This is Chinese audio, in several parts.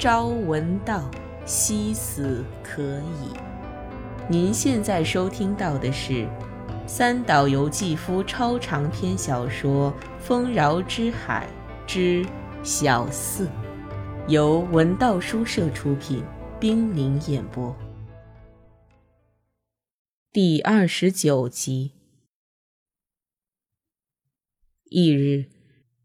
朝闻道，夕死可矣。您现在收听到的是三岛由纪夫超长篇小说《丰饶之海之小四》，由文道书社出品，冰凌演播，第二十九集。翌日。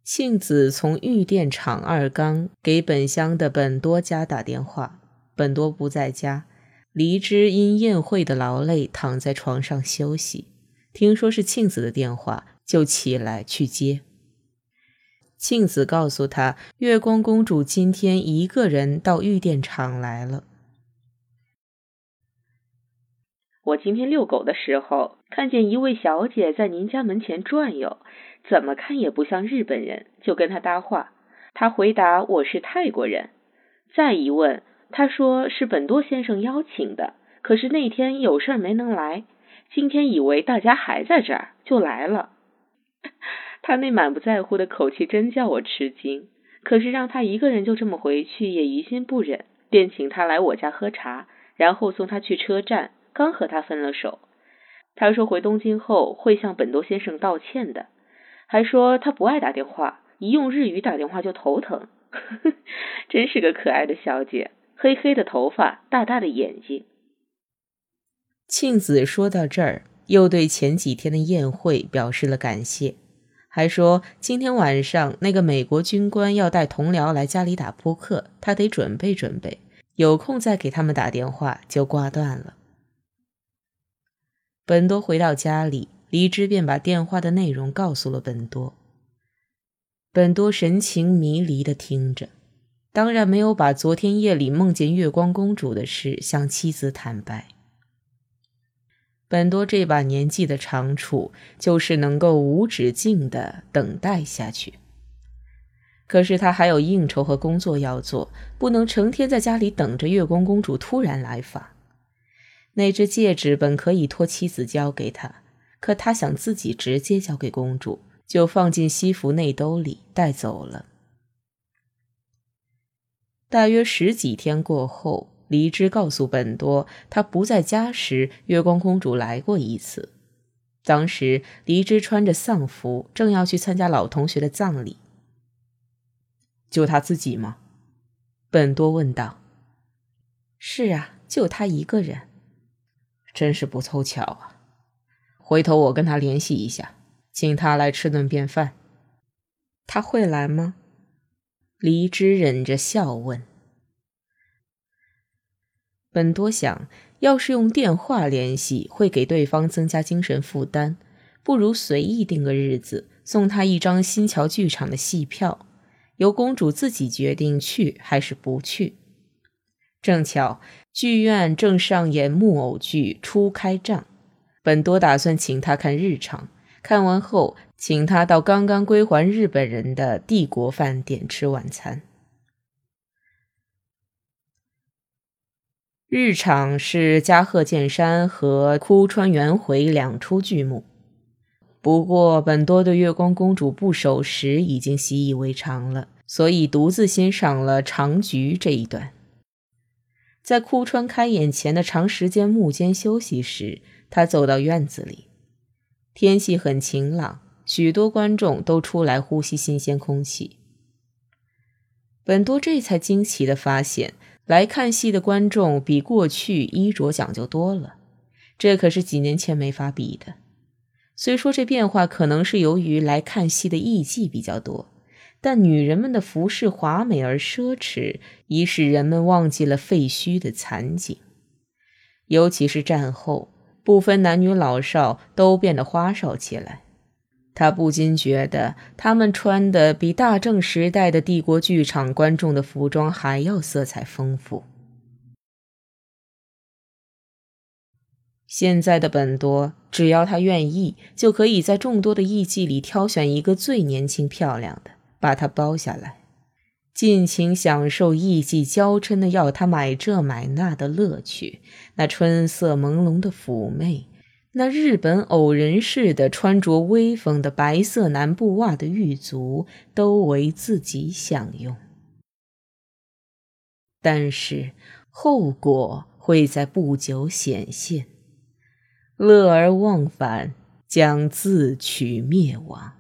庆子从玉电厂二缸给本乡的本多家打电话，本多不在家。黎枝因宴会的劳累，躺在床上休息。听说是庆子的电话，就起来去接。庆子告诉他，月光公主今天一个人到玉电厂来了。我今天遛狗的时候，看见一位小姐在您家门前转悠。怎么看也不像日本人，就跟他搭话。他回答我是泰国人。再一问，他说是本多先生邀请的，可是那天有事没能来。今天以为大家还在这儿，就来了。他那满不在乎的口气真叫我吃惊。可是让他一个人就这么回去也于心不忍，便请他来我家喝茶，然后送他去车站。刚和他分了手，他说回东京后会向本多先生道歉的。还说他不爱打电话，一用日语打电话就头疼，真是个可爱的小姐，黑黑的头发，大大的眼睛。庆子说到这儿，又对前几天的宴会表示了感谢，还说今天晚上那个美国军官要带同僚来家里打扑克，他得准备准备，有空再给他们打电话，就挂断了。本多回到家里。黎之便把电话的内容告诉了本多。本多神情迷离的听着，当然没有把昨天夜里梦见月光公主的事向妻子坦白。本多这把年纪的长处，就是能够无止境的等待下去。可是他还有应酬和工作要做，不能成天在家里等着月光公主突然来访。那只戒指本可以托妻子交给他。可他想自己直接交给公主，就放进西服内兜里带走了。大约十几天过后，黎之告诉本多，他不在家时，月光公主来过一次。当时黎之穿着丧服，正要去参加老同学的葬礼。就他自己吗？本多问道。是啊，就他一个人。真是不凑巧啊。回头我跟他联系一下，请他来吃顿便饭。他会来吗？黎之忍着笑问。本多想，要是用电话联系，会给对方增加精神负担，不如随意定个日子，送他一张新桥剧场的戏票，由公主自己决定去还是不去。正巧剧院正上演木偶剧《初开帐》。本多打算请他看日场，看完后请他到刚刚归还日本人的帝国饭店吃晚餐。日场是加贺健山和枯川元回两出剧目，不过本多对月光公主不守时已经习以为常了，所以独自欣赏了长菊这一段。在枯川开演前的长时间幕间休息时。他走到院子里，天气很晴朗，许多观众都出来呼吸新鲜空气。本多这才惊奇地发现，来看戏的观众比过去衣着讲究多了，这可是几年前没法比的。虽说这变化可能是由于来看戏的艺妓比较多，但女人们的服饰华美而奢侈，已使人们忘记了废墟的惨景，尤其是战后。不分男女老少，都变得花哨起来。他不禁觉得，他们穿的比大正时代的帝国剧场观众的服装还要色彩丰富。现在的本多，只要他愿意，就可以在众多的艺妓里挑选一个最年轻漂亮的，把它包下来。尽情享受艺伎娇嗔的要他买这买那的乐趣，那春色朦胧的妩媚，那日本偶人似的穿着威风的白色南部袜的狱卒，都为自己享用。但是后果会在不久显现。乐而忘返，将自取灭亡。